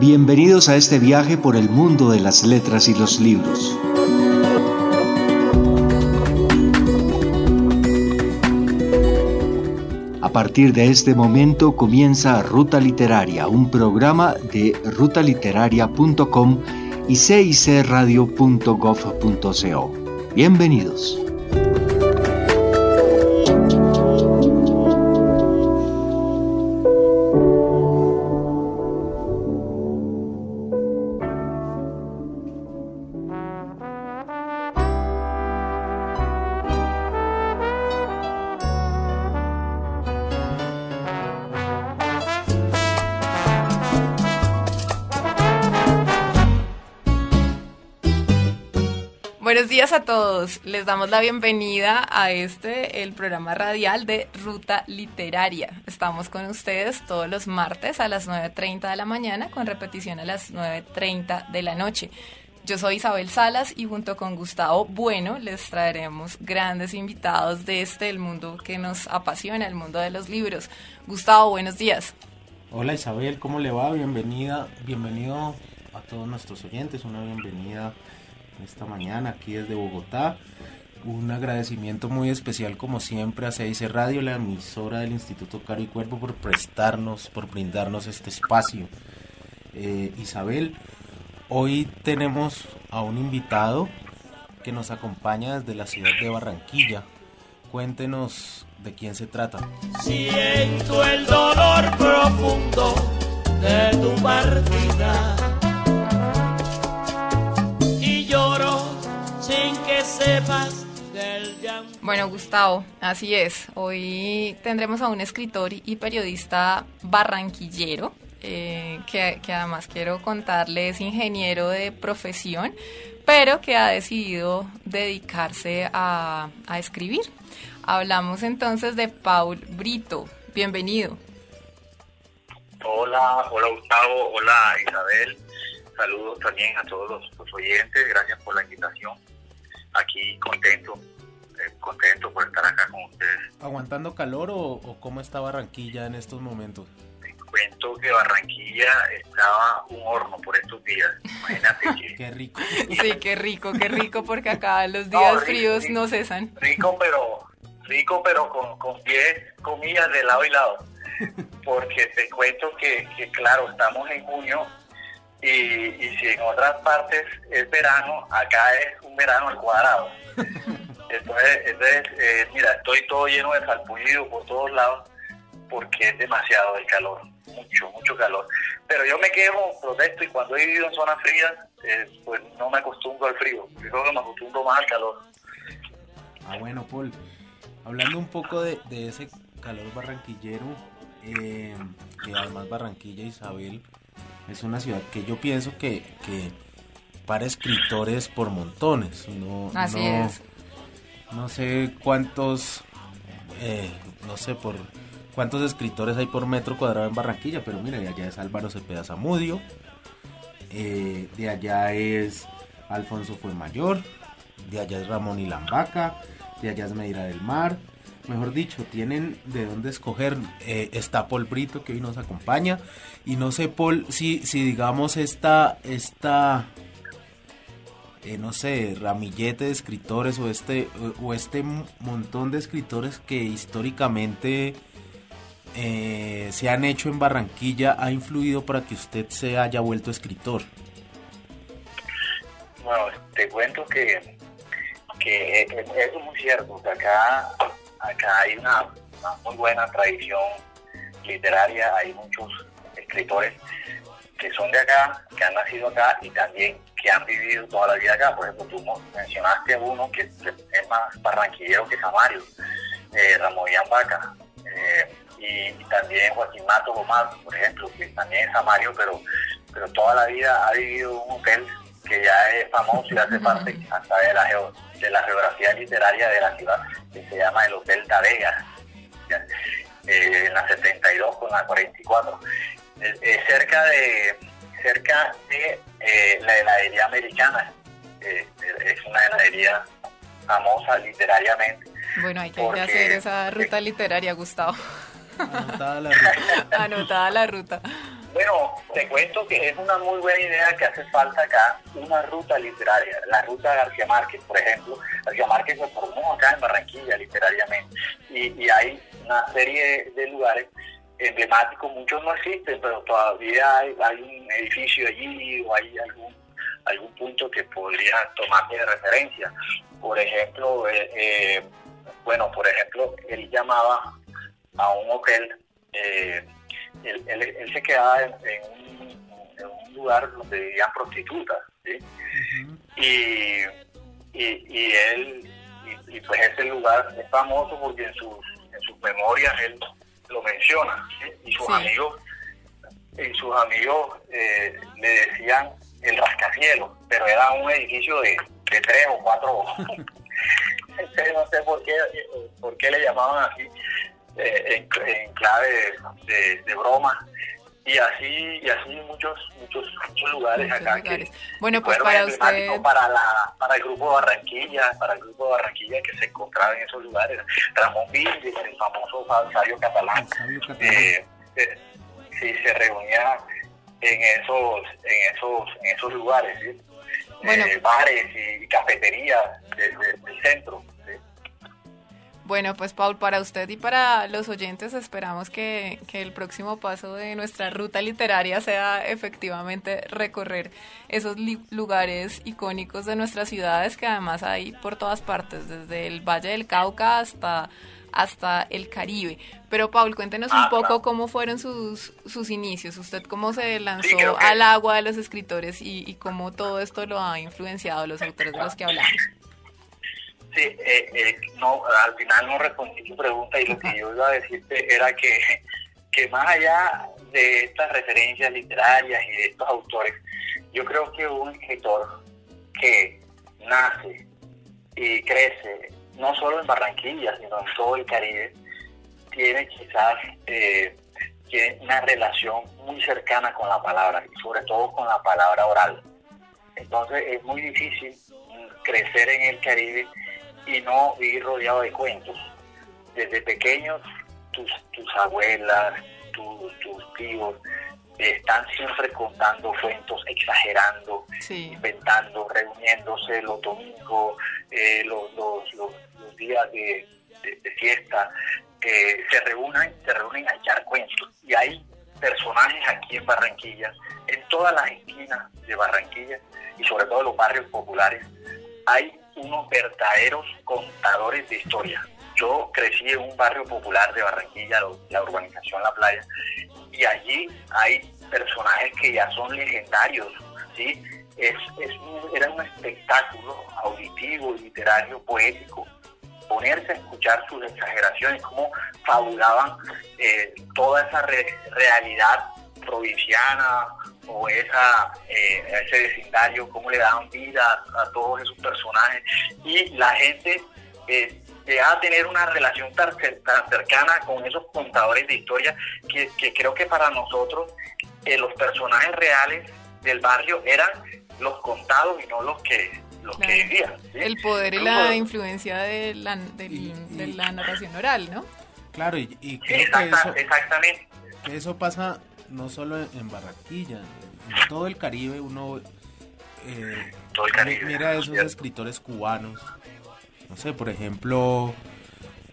Bienvenidos a este viaje por el mundo de las letras y los libros. A partir de este momento comienza Ruta Literaria, un programa de rutaliteraria.com y cicradio.gov.co. Bienvenidos. A todos. Les damos la bienvenida a este, el programa radial de Ruta Literaria. Estamos con ustedes todos los martes a las 9.30 de la mañana con repetición a las 9.30 de la noche. Yo soy Isabel Salas y junto con Gustavo Bueno les traeremos grandes invitados de este, el mundo que nos apasiona, el mundo de los libros. Gustavo, buenos días. Hola Isabel, ¿cómo le va? Bienvenida, bienvenido a todos nuestros oyentes, una bienvenida esta mañana aquí desde Bogotá. Un agradecimiento muy especial como siempre a CIC Radio, la emisora del Instituto Caro y Cuerpo, por prestarnos, por brindarnos este espacio. Eh, Isabel, hoy tenemos a un invitado que nos acompaña desde la ciudad de Barranquilla. Cuéntenos de quién se trata. Siento el dolor profundo de tu partida Bueno, Gustavo, así es. Hoy tendremos a un escritor y periodista barranquillero, eh, que, además quiero contarle es ingeniero de profesión, pero que ha decidido dedicarse a, a escribir. Hablamos entonces de Paul Brito. Bienvenido. Hola, hola Gustavo, hola Isabel. Saludos también a todos los oyentes. Gracias por la invitación aquí contento, eh, contento por estar acá con ustedes. ¿Aguantando calor o, cómo está Barranquilla en estos momentos? Te cuento que Barranquilla estaba un horno por estos días. Imagínate que... qué rico. Sí, qué rico, qué rico, porque acá los días fríos no cesan. Rico, pero rico, pero con, con 10 comillas de lado y lado. Porque te cuento que, que claro, estamos en junio y, y, si en otras partes es verano, acá es un verano al cuadrado. Entonces, entonces eh, mira, estoy todo lleno de salpullido por todos lados porque es demasiado el calor, mucho, mucho calor. Pero yo me quejo, protesto y cuando he vivido en zonas frías, eh, pues no me acostumbro al frío, yo creo que me acostumbro más al calor. Ah, bueno, Paul, hablando un poco de, de ese calor barranquillero, eh, que además Barranquilla, Isabel, es una ciudad que yo pienso que, que para escritores por montones. No, Así no, es. No sé cuántos, eh, no sé por cuántos escritores hay por metro cuadrado en Barranquilla, pero mira, de allá es Álvaro Cepeda Zamudio, eh, de allá es Alfonso Fuemayor, de allá es Ramón Ilambaca, de allá es Medira del Mar, mejor dicho, tienen de dónde escoger. Eh, está Paul Brito que hoy nos acompaña. Y no sé, Paul, si, si digamos esta, esta eh, no sé, ramillete de escritores o este, o, este montón de escritores que históricamente eh, se han hecho en Barranquilla ha influido para que usted se haya vuelto escritor. Bueno, te cuento que, que es muy cierto, acá acá hay una, muy buena tradición literaria, hay muchos escritores que son de acá, que han nacido acá y también que han vivido toda la vida acá. Por ejemplo, tú mencionaste a uno que es más barranquillero que Samario, eh, Ramón Vaca, eh, y, también Joaquín Mato Gomar, por ejemplo, que también es Samario, pero, pero toda la vida ha vivido un hotel que ya es famoso y hace parte hasta de la, de la geografía literaria de la ciudad, que se llama el Hotel Tarega, eh, en la 72 con la 44. Es, cerca de cerca de eh, la heladería americana, eh, es una heladería famosa literariamente. Bueno, hay que hacer esa ruta literaria, Gustavo. Anotada la ruta. Anotada la ruta. Bueno, te cuento que es una muy buena idea que hace falta acá una ruta literaria, la ruta García Márquez, por ejemplo. García Márquez se formó acá en Barranquilla literariamente y, hay una serie de lugares emblemáticos, muchos no existen, pero todavía hay, un edificio allí o hay algún, algún punto que podría tomar de referencia. Por ejemplo, eh, eh, bueno, por ejemplo, él llamaba a un hotel eh, él, se quedaba en, un, lugar donde vivían prostitutas, y, y, él, y, pues ese lugar es famoso porque en sus, en sus memorias él lo menciona, y sus amigos, y sus amigos eh, le decían el rascacielos, pero era un edificio de, de tres o cuatro no sé por qué, por qué le llamaban así, eh, en, clave de, broma. Y así y así muchos muchos muchos lugares acá que bueno pues para usted para la para el grupo de Barranquilla para el grupo de Barranquilla que se encontraba en esos lugares. Ramón Villes el famoso sabio catalán, eh, eh, sí se reunía en esos en esos en esos lugares bares y cafeterías del centro bueno, pues Paul, para usted y para los oyentes esperamos que, el próximo paso de nuestra ruta literaria sea efectivamente recorrer esos lugares icónicos de nuestras ciudades que además hay por todas partes, desde el Valle del Cauca hasta hasta el Caribe. Pero Paul, cuéntenos un poco cómo fueron sus, sus inicios, usted cómo se lanzó al agua de los escritores y, y cómo todo esto lo ha influenciado los autores de los que hablamos. Eh, eh, no, al final no respondí tu pregunta y lo que yo iba a decirte era que, que más allá de estas referencias literarias y de estos autores, yo creo que un escritor que nace y crece no solo en Barranquilla, sino en todo el Caribe, tiene quizás eh, tiene una relación muy cercana con la palabra y sobre todo con la palabra oral. Entonces es muy difícil crecer en el Caribe y no vivir rodeado de cuentos. Desde pequeños, tus, tus abuelas, tus, tus tíos, están siempre contando cuentos, exagerando, inventando, reuniéndose los domingos, eh, los, los, días de, fiesta, eh, se reúnen, se reúnen a echar cuentos. Y hay personajes aquí en Barranquilla, en todas las esquinas de Barranquilla y sobre todo en los barrios populares, hay unos verdaderos contadores de historia. Yo crecí en un barrio popular de Barranquilla, la urbanización La Playa, y allí hay personajes que ya son legendarios, ¿sí? Es, era un espectáculo auditivo, literario, poético, ponerse a escuchar sus exageraciones, cómo fabulaban eh, toda esa realidad provinciana o esa, eh, ese vecindario, cómo le daban vida a, todos esos personajes. Y la gente eh, llegaba a tener una relación tan, cercana con esos contadores de historia que, creo que para nosotros eh, los personajes reales del barrio eran los contados y no los que los que vivían. El poder y la influencia de la, de, la narración oral, ¿no? Claro, y, y exactamente. eso pasa no solo en Barranquilla, en todo el Caribe uno eh, mira a esos escritores cubanos. No sé, por ejemplo,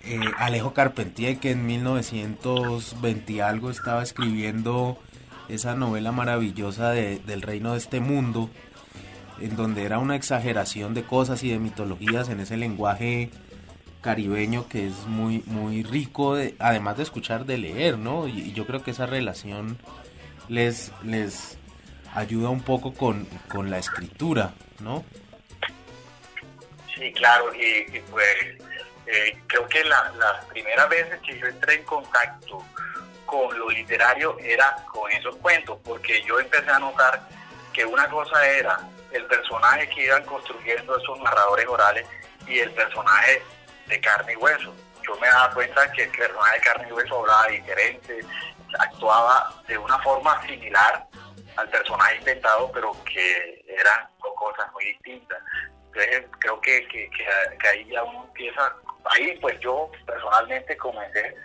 eh, Alejo Carpentier, que en 1920 y algo estaba escribiendo esa novela maravillosa de, del reino de este mundo, en donde era una exageración de cosas y de mitologías en ese lenguaje caribeño que es muy muy rico además de escuchar de leer no y, yo creo que esa relación les les ayuda un poco con, la escritura no sí claro y, pues eh, creo que las primeras veces que yo entré en contacto con lo literario era con esos cuentos porque yo empecé a notar que una cosa era el personaje que iban construyendo esos narradores orales y el personaje de carne y hueso. Yo me daba cuenta que el personaje de carne y hueso hablaba diferente, actuaba de una forma similar al personaje inventado, pero que eran cosas muy distintas. Entonces creo que, que, ahí ya uno empieza, ahí pues yo personalmente comencé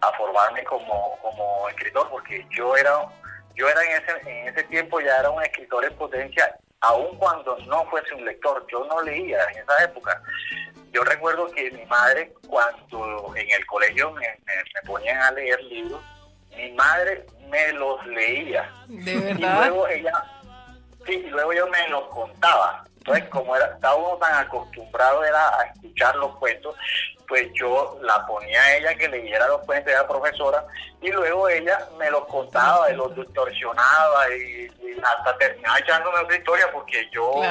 a formarme como, como escritor, porque yo era yo era en ese, en ese tiempo ya era un escritor en potencia, aun cuando no fuese un lector, yo no leía en esa época. Yo recuerdo que mi madre, cuando en el colegio me, ponían a leer libros, mi madre me los leía. ¿De verdad? Y luego ella, sí, y luego yo me los contaba. Entonces, como era, estaba uno tan acostumbrado era a escuchar los cuentos, pues yo la ponía a ella que leyera los cuentos, era profesora, y luego ella me los contaba y los distorsionaba y, hasta terminaba echándome otra historia porque yo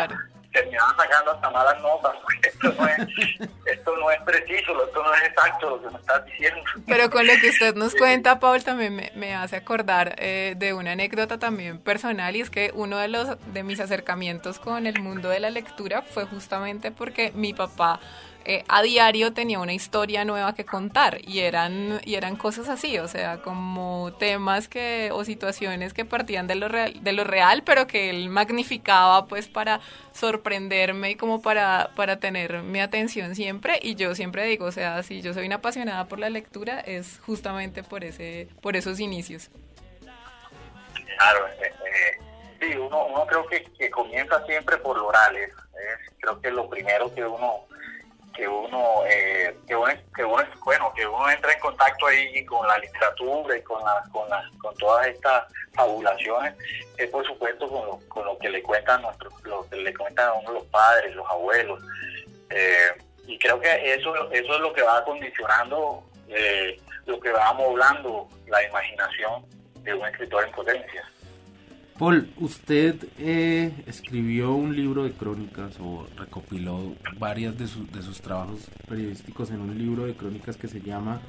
terminaba sacando hasta malas notas. Esto no, es, esto no es preciso, esto no es exacto lo que me estás diciendo. Pero con lo que usted nos cuenta, Paul, también me, me hace acordar eh, de una anécdota también personal y es que uno de los de mis acercamientos con el mundo de la lectura fue justamente porque mi papá eh, a diario tenía una historia nueva que contar y eran, y eran cosas así, o sea, como temas que, o situaciones que partían de lo real, de lo real pero que él magnificaba pues para sorprenderme y como para, para tener mi atención siempre y yo siempre digo, o sea, si yo soy una apasionada por la lectura es justamente por, ese, por esos inicios. Claro, eh, eh, sí, uno, uno creo que, que comienza siempre por lo orales, creo que lo primero que uno que uno, eh, que uno, que uno, bueno, que uno entra en contacto ahí con la literatura y con, la, con, con todas estas fabulaciones, es por supuesto con lo, con lo que le cuentan nuestros, lo que le cuentan a uno los padres, los abuelos, eh, y creo que eso, eso es lo que va condicionando, eh, lo que va amoblando la imaginación de un escritor en potencia. Paul, usted eh, escribió un libro de crónicas o recopiló varias de, de sus trabajos periodísticos en un libro de crónicas que se llama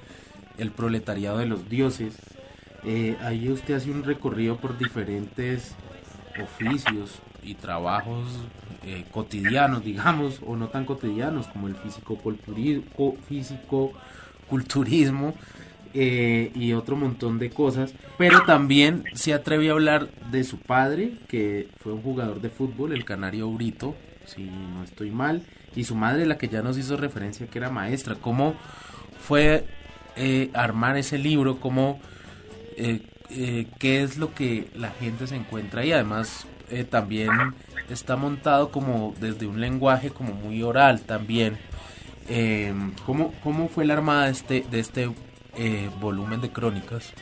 El proletariado de los dioses. Eh, ahí usted hace un recorrido por diferentes oficios y trabajos eh, cotidianos, digamos, o no tan cotidianos como el físico culturismo eh, y otro montón de cosas. Pero también se atrevió a hablar de su padre, que fue un jugador de fútbol, el Canario Brito, si no estoy mal, y su madre, la que ya nos hizo referencia, que era maestra. ¿Cómo fue eh, armar ese libro? ¿Cómo, eh, ¿Qué es lo que la gente se encuentra ahí? Además, también está montado como desde un lenguaje como muy oral también. ¿cómo, ¿Cómo fue la armada de este, de este eh, volumen de crónicas?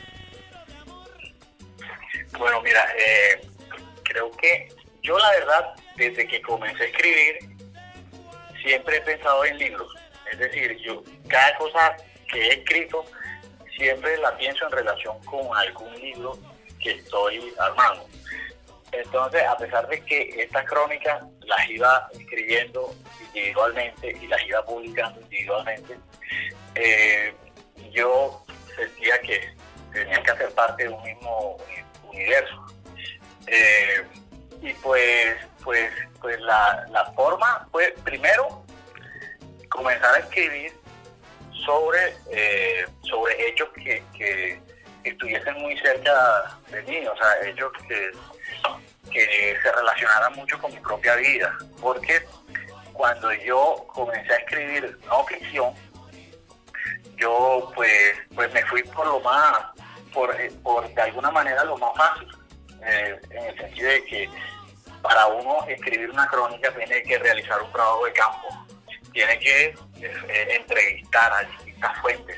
Bueno, mira, eh, creo que yo la verdad, desde que comencé a escribir, siempre he pensado en libros. Es decir, yo cada cosa que he escrito, siempre la pienso en relación con algún libro que estoy armando. Entonces, a pesar de que estas crónicas las iba escribiendo individualmente y las iba publicando individualmente, eh, yo sentía que tenía que hacer parte de un mismo universo. Eh, y pues, pues, pues la, forma fue primero comenzar a escribir sobre, eh, sobre hechos que, que, estuviesen muy cerca de mí, o sea, hechos que, que se relacionaran mucho con mi propia vida. Porque cuando yo comencé a escribir no ficción, yo pues, pues me fui por lo más, por, eh, por de alguna manera lo más fácil, eh, en el sentido de que para uno escribir una crónica tiene que realizar un trabajo de campo, tiene que eh, entrevistar a distintas fuentes.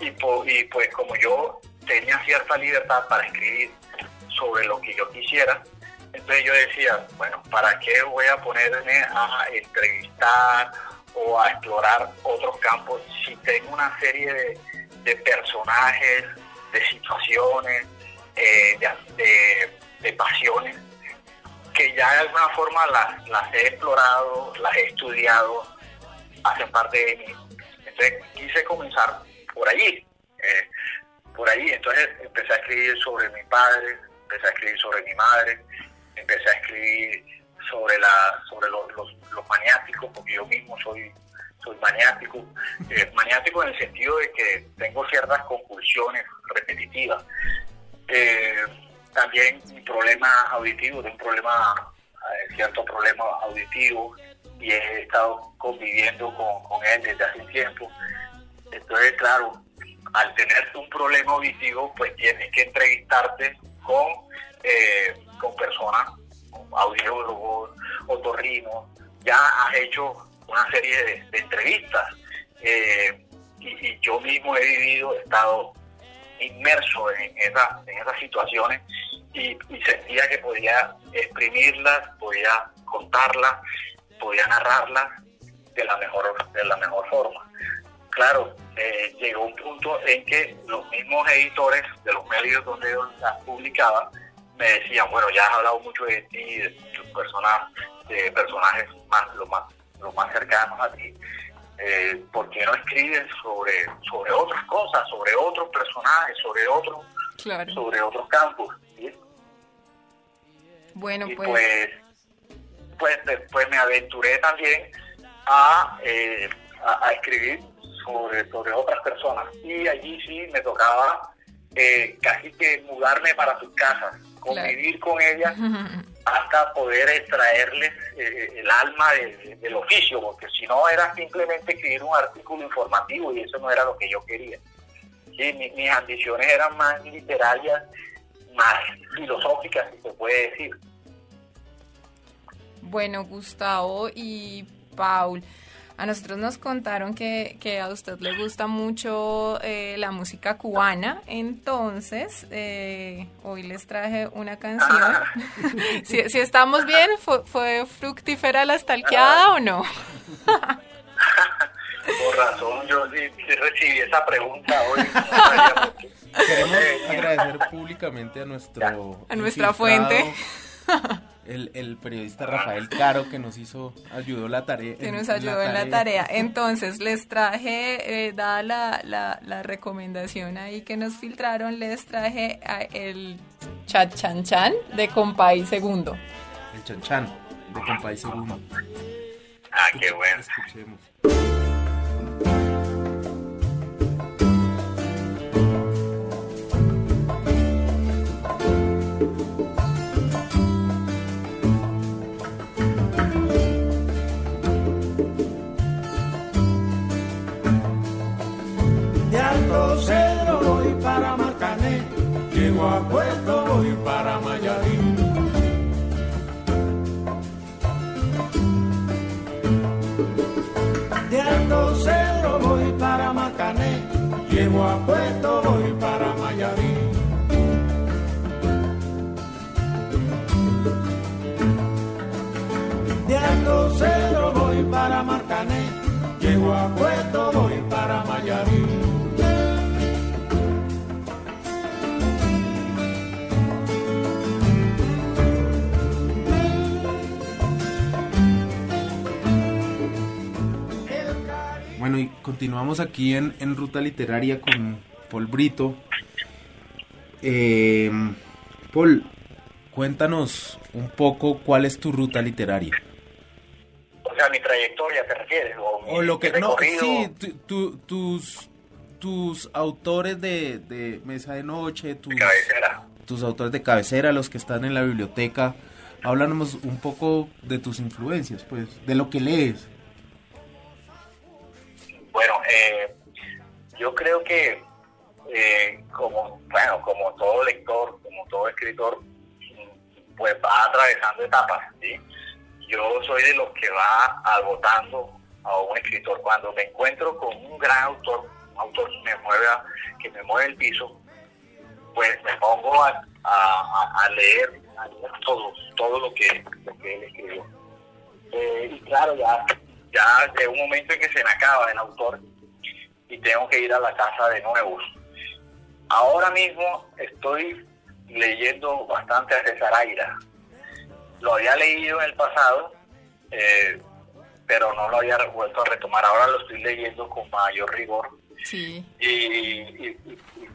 Y, y pues como yo tenía cierta libertad para escribir sobre lo que yo quisiera, entonces yo decía, bueno, ¿para qué voy a ponerme a entrevistar o a explorar otros campos si tengo una serie de, personajes, de situaciones, eh, de, pasiones, que ya de alguna forma las, he explorado, las he estudiado, hacen parte de mí. Entonces quise comenzar por allí, eh, por allí. Entonces empecé a escribir sobre mi padre, empecé a escribir sobre mi madre, empecé a escribir sobre la sobre los, los, maniáticos, porque yo mismo soy soy maniático, eh, maniático en el sentido de que tengo ciertas compulsiones repetitivas. Eh, también mi problema auditivo, tengo un problema, eh, cierto problema auditivo y he estado conviviendo con, con él desde hace un tiempo. Entonces, claro, al tener un problema auditivo, pues tienes que entrevistarte con, eh, con personas, audiólogos, otorrinos, ya has hecho una serie de, entrevistas eh, y, yo mismo he vivido, he estado inmerso en, esa, esas situaciones y, sentía que podía exprimirlas, podía contarlas, podía narrarlas de la mejor, de la mejor forma. Claro, eh, llegó un punto en que los mismos editores de los medios donde yo las publicaba me decían, bueno, ya has hablado mucho de ti, de tus personajes, de personajes más, los más, los más cercanos a ti, eh, ¿por qué no escribes sobre, sobre otras cosas, sobre otros personajes, sobre otros, sobre otros campos? Bueno, pues... pues... pues después me aventuré también a, eh, a, escribir sobre, sobre otras personas. Y allí sí me tocaba eh, casi que mudarme para sus casas, convivir con ellas hasta poder extraerles eh, el alma del oficio, porque si no era simplemente escribir un artículo informativo y eso no era lo que yo quería. Sí, mis ambiciones eran más literarias, más filosóficas, si se puede decir. Bueno, Gustavo y Paul, a nosotros nos contaron que, a usted le gusta mucho eh, la música cubana, entonces eh, hoy les traje una canción. si, estamos bien, ¿fue, fructífera la estalqueada o no? Por razón, yo sí, recibí esa pregunta hoy. Queremos agradecer públicamente a nuestro a nuestra fuente el, el, periodista Rafael Caro que nos hizo, ayudó la tarea. Que nos ayudó en la tarea. Entonces les traje, eh, dada la, la, la, recomendación ahí que nos filtraron, les traje el chat chan chan de Compay Segundo. El chan chan de Compay Segundo. Ah, qué bueno. Escuchemos. agua puesto continuamos aquí en, Ruta Literaria con Paul Brito. Eh, Paul, cuéntanos un poco cuál es tu ruta literaria. O sea, mi trayectoria, ¿te refieres? O, lo que no, sí, tus, tus autores de, Mesa de Noche, tus, tus autores de cabecera, los que están en la biblioteca. Háblanos un poco de tus influencias, pues, de lo que lees. Bueno, eh, yo creo que eh, como bueno, como todo lector, como todo escritor, pues va atravesando etapas. Yo soy de los que va agotando a un escritor. Cuando me encuentro con un gran autor, un autor que me mueve, que me mueve el piso, pues me pongo a, leer, todo, todo lo que, lo que él escribió. Eh, y claro, ya ya de un momento en que se me acaba el autor y tengo que ir a la casa de nuevo. Ahora mismo estoy leyendo bastante a César Aira. Lo había leído en el pasado, eh, pero no lo había vuelto a retomar. Ahora lo estoy leyendo con mayor rigor. Sí. Y,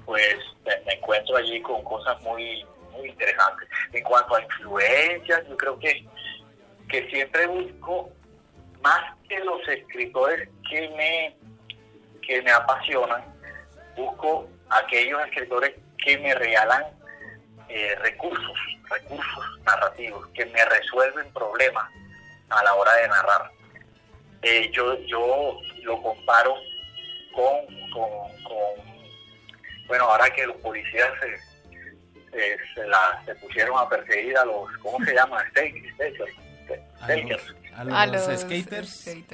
pues me, encuentro allí con cosas muy, muy interesantes. En cuanto a influencias, yo creo que, que siempre busco más que los escritores que me, que me apasionan, busco aquellos escritores que me regalan eh, recursos, recursos narrativos, que me resuelven problemas a la hora de narrar. Eh, yo, yo lo comparo con, con, bueno, ahora que los policías se, se, la, se pusieron a perseguir a los, ¿cómo se llama? Stakers. A los, skaters. sí.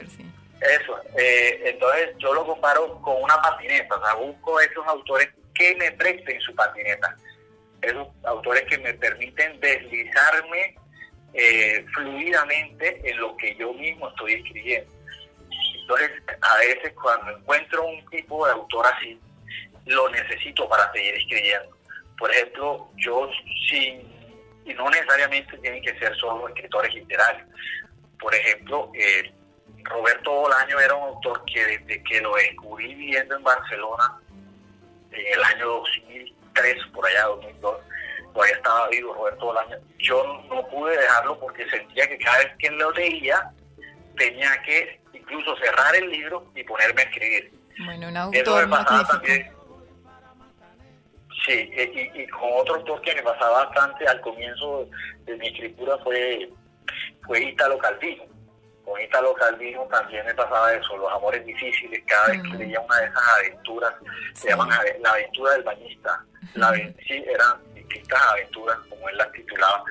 Eso, eh, entonces yo lo comparo con una patineta, o sea, busco esos autores que me presten su patineta, esos autores que me permiten deslizarme eh, fluidamente en lo que yo mismo estoy escribiendo. Entonces, a veces cuando encuentro un tipo de autor así, lo necesito para seguir escribiendo. Por ejemplo, yo sin, y no necesariamente tienen que ser solo escritores literarios. Por ejemplo, eh, Roberto Bolaño era un autor que desde que lo descubrí viviendo en Barcelona en el año 2003, por allá 2002, todavía estaba vivo Roberto Bolaño, yo no pude dejarlo porque sentía que cada vez que lo leía tenía que incluso cerrar el libro y ponerme a escribir. Bueno, un autor también. Sí, y, y, con otro autor que me pasaba bastante al comienzo de mi escritura fue, fue Italo Calvino con Italo Calvino también me pasaba eso, los amores difíciles, cada vez que leía una de esas aventuras, se llaman la aventura del bañista, la, sí, eran distintas aventuras, como él las titulaba,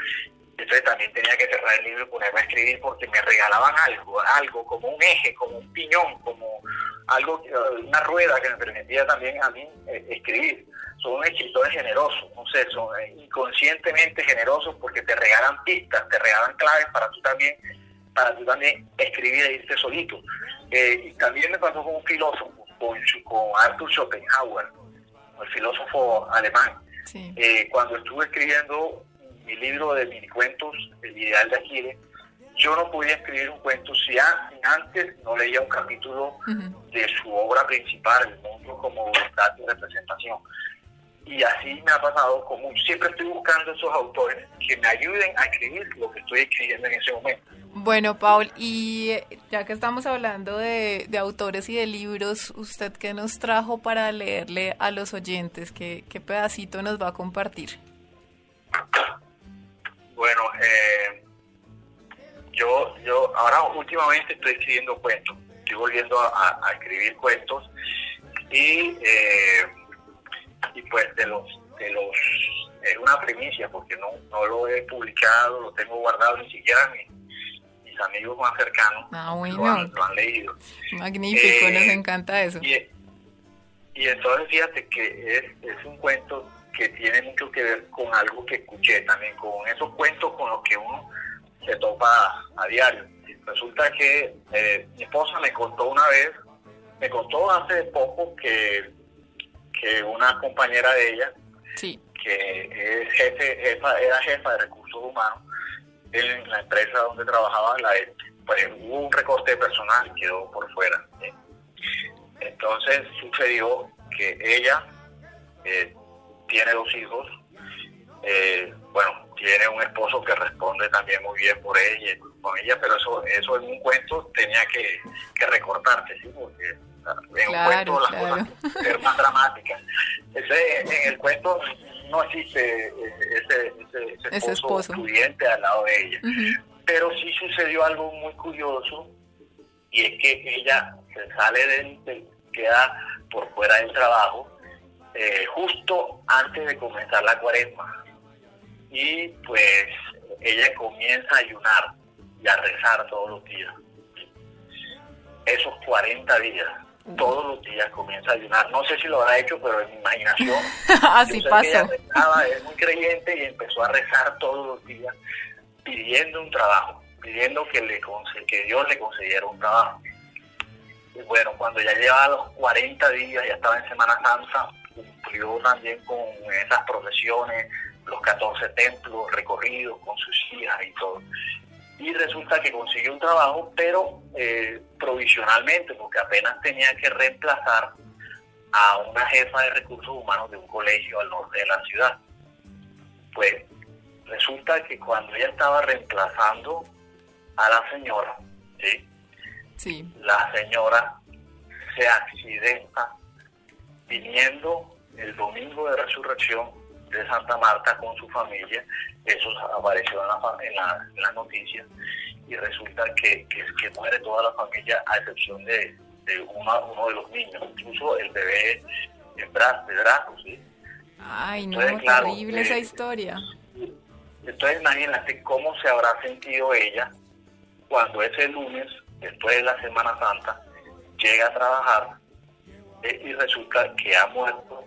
entonces también tenía que cerrar el libro y ponerme a escribir porque me regalaban algo, algo como un eje, como un piñón, como algo, una rueda que me permitía también a mí eh, escribir. Son escritores generosos, no sé, son eh, inconscientemente generosos porque te regalan pistas, te regalan claves para tú también para tú también escribir e irte solito. Eh, y también me pasó con un filósofo, con, con Arthur Schopenhauer, el filósofo alemán. Eh, cuando estuve escribiendo mi libro de mini cuentos, El ideal de Aquiles, yo no podía escribir un cuento si antes no leía un capítulo de su obra principal, El mundo como voluntad de representación. Y así me ha pasado, como siempre estoy buscando esos autores que me ayuden a escribir lo que estoy escribiendo en ese momento. Bueno, Paul, y ya que estamos hablando de, autores y de libros, ¿usted qué nos trajo para leerle a los oyentes? ¿Qué, qué pedacito nos va a compartir? Bueno, eh, yo, yo ahora últimamente estoy escribiendo cuentos, estoy volviendo a, escribir cuentos y, eh, y pues de los, de los, es una primicia porque no, no lo he publicado, lo tengo guardado, ni siquiera mi amigos más cercanos ah, lo, han, leído. Magnífico, nos eh, encanta eso. Y, entonces fíjate que es, es un cuento que tiene mucho que ver con algo que escuché también, con esos cuentos con los que uno se topa a diario. Resulta que eh, mi esposa me contó una vez, me contó hace poco que, que una compañera de ella, que es jefe, jefa, era jefa de recursos humanos, en la empresa donde trabajaba, la, pues hubo un recorte personal y quedó por fuera. Entonces sucedió que ella eh, tiene dos hijos, eh, bueno, tiene un esposo que responde también muy bien por ella con ella, pero eso, eso en un cuento tenía que, que recortarse, ¿sí? porque en un cuento las cosas ser más dramáticas. Ese, en el cuento no existe ese, ese, esposo, estudiante al lado de ella. Pero sí sucedió algo muy curioso y es que ella se sale del, queda por fuera del trabajo eh, justo antes de comenzar la cuaresma y pues ella comienza a ayunar y a rezar todos los días. Esos 40 días todos los días comienza a ayunar. No sé si lo habrá hecho, pero en mi imaginación. Así pasa. es muy creyente y empezó a rezar todos los días pidiendo un trabajo, pidiendo que, le, que Dios le concediera un trabajo. Y bueno, cuando ya llevaba los 40 días, ya estaba en Semana Santa, cumplió también con esas procesiones, los 14 templos recorridos con sus hijas y todo y resulta que consiguió un trabajo, pero eh, provisionalmente, porque apenas tenía que reemplazar a una jefa de recursos humanos de un colegio al norte de la ciudad. Pues resulta que cuando ella estaba reemplazando a la señora, ¿sí? la señora se accidenta viniendo el domingo de resurrección de Santa Marta con su familia, eso apareció en la, en la, noticia, y resulta que, que, muere toda la familia a excepción de, de uno de los niños, incluso el bebé en brazos, de brazos, Ay, no, terrible esa eh, historia. Entonces imagínate cómo se habrá sentido ella cuando ese lunes, después de la Semana Santa, llega a trabajar eh, y resulta que ha muerto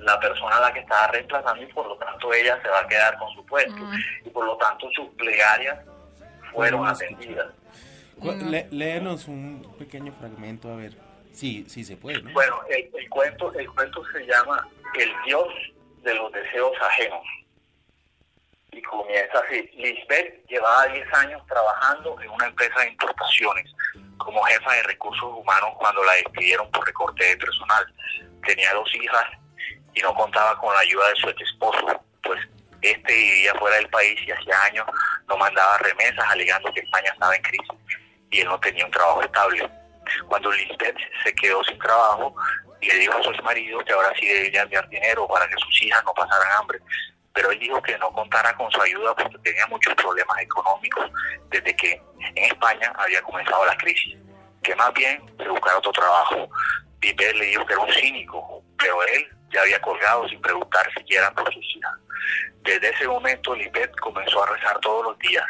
la persona a la que estaba reemplazando y por lo tanto ella se va a quedar con su puesto mm. y por lo tanto sus plegarias fueron atendidas. léenos un pequeño fragmento a ver si sí, se puede. Bueno, el, el, cuento, el cuento se llama El Dios de los deseos ajenos y comienza así. Lisbeth llevaba 10 años trabajando en una empresa de importaciones como jefa de recursos humanos cuando la despidieron por recorte de personal. Tenía dos hijas y no contaba con la ayuda de su ex esposo, pues este vivía fuera del país y hacía años no mandaba remesas alegando que España estaba en crisis y él no tenía un trabajo estable. Cuando Lisbeth se quedó sin trabajo, le dijo a su marido que ahora sí debía enviar dinero para que sus hijas no pasaran hambre, pero él dijo que no contara con su ayuda porque tenía muchos problemas económicos desde que en España había comenzado la crisis, que más bien se buscara otro trabajo. Piper le dijo que era un cínico, pero él ya había colgado sin preguntar siquiera por sus hijas. Desde ese momento, Lisbeth comenzó a rezar todos los días.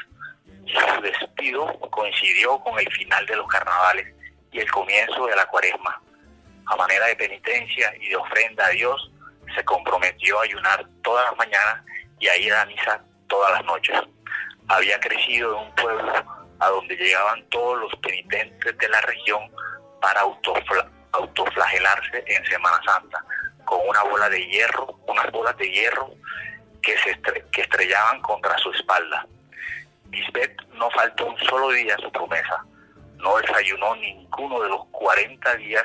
Su despido coincidió con el final de los carnavales y el comienzo de la cuaresma. A manera de penitencia y de ofrenda a Dios, se comprometió a ayunar todas las mañanas y a ir a misa todas las noches. Había crecido en un pueblo a donde llegaban todos los penitentes de la región para autoflagelarse en Semana Santa, con una bola de hierro, unas bolas de hierro que se que estrellaban contra su espalda. Lisbeth no faltó un solo día a su promesa, no desayunó ninguno de los 40 días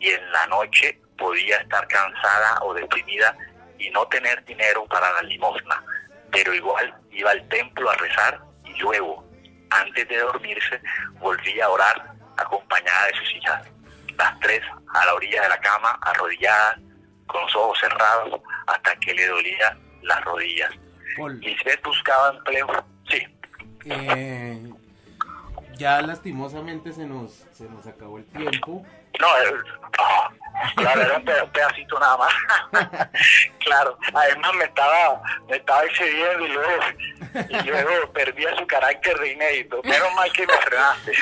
y en la noche podía estar cansada o deprimida y no tener dinero para la limosna, pero igual iba al templo a rezar y luego, antes de dormirse, volvía a orar acompañada de sus hijas, las tres a la orilla de la cama, arrodilladas, con los ojos cerrados, hasta que le dolía las rodillas. Lisbeth buscaba empleo. Sí. Eh, ya lastimosamente se nos, se nos acabó el tiempo. No, eh, Claro, era un pedacito nada más. claro, además me estaba, me estaba excediendo y luego, y luego perdía su carácter de inédito. Menos mal que me frenaste.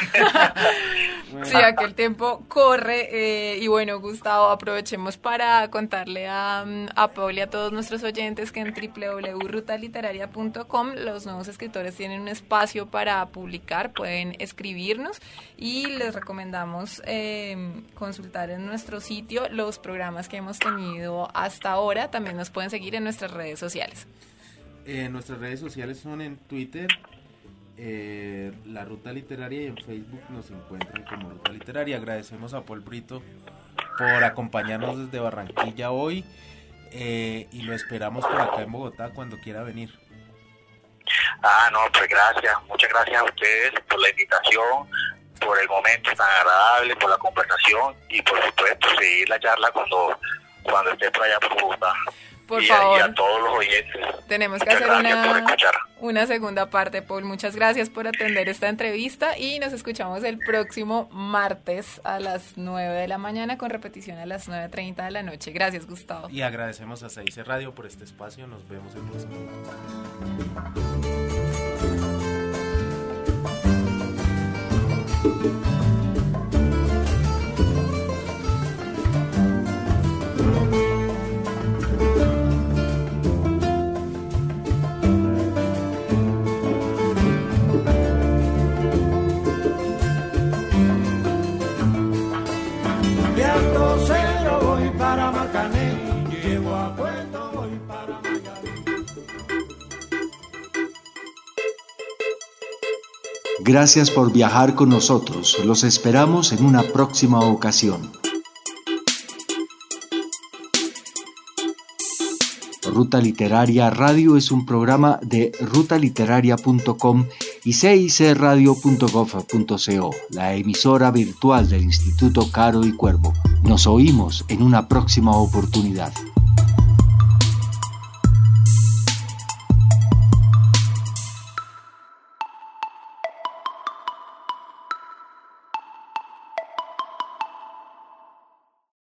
sí, aquel tiempo corre. Eh, y bueno, Gustavo, aprovechemos para contarle a, a Paul y a todos nuestros oyentes que en www.rutaliteraria.com los nuevos escritores tienen un espacio para publicar, pueden escribirnos y les recomendamos eh, consultar en nuestro sitio los programas que hemos tenido hasta ahora. También nos pueden seguir en nuestras redes sociales. Eh, nuestras redes sociales son en Twitter, eh, La Ruta Literaria y en Facebook nos encuentran como Ruta Literaria. Agradecemos a Paul Brito por acompañarnos desde Barranquilla hoy eh, y lo esperamos por acá en Bogotá cuando quiera venir. Ah, no, pues gracias, muchas gracias a ustedes por la invitación, por el momento tan agradable, por la conversación y por supuesto seguir la charla cuando, cuando esté por allá por Bogotá. Por favor. y a todos los oyentes. Tenemos que hacer una, una segunda parte, Paul. Muchas gracias por atender esta entrevista y nos escuchamos el próximo martes a las 9 de la mañana con repetición a las 9.30 de la noche. Gracias, Gustavo. Y agradecemos a Seice Radio por este espacio. Nos vemos el próximo Gracias por viajar con nosotros. Los esperamos en una próxima ocasión. Ruta Literaria Radio es un programa de rutaliteraria.com y cicradio.gov.co, la emisora virtual del Instituto Caro y Cuervo. Nos oímos en una próxima oportunidad.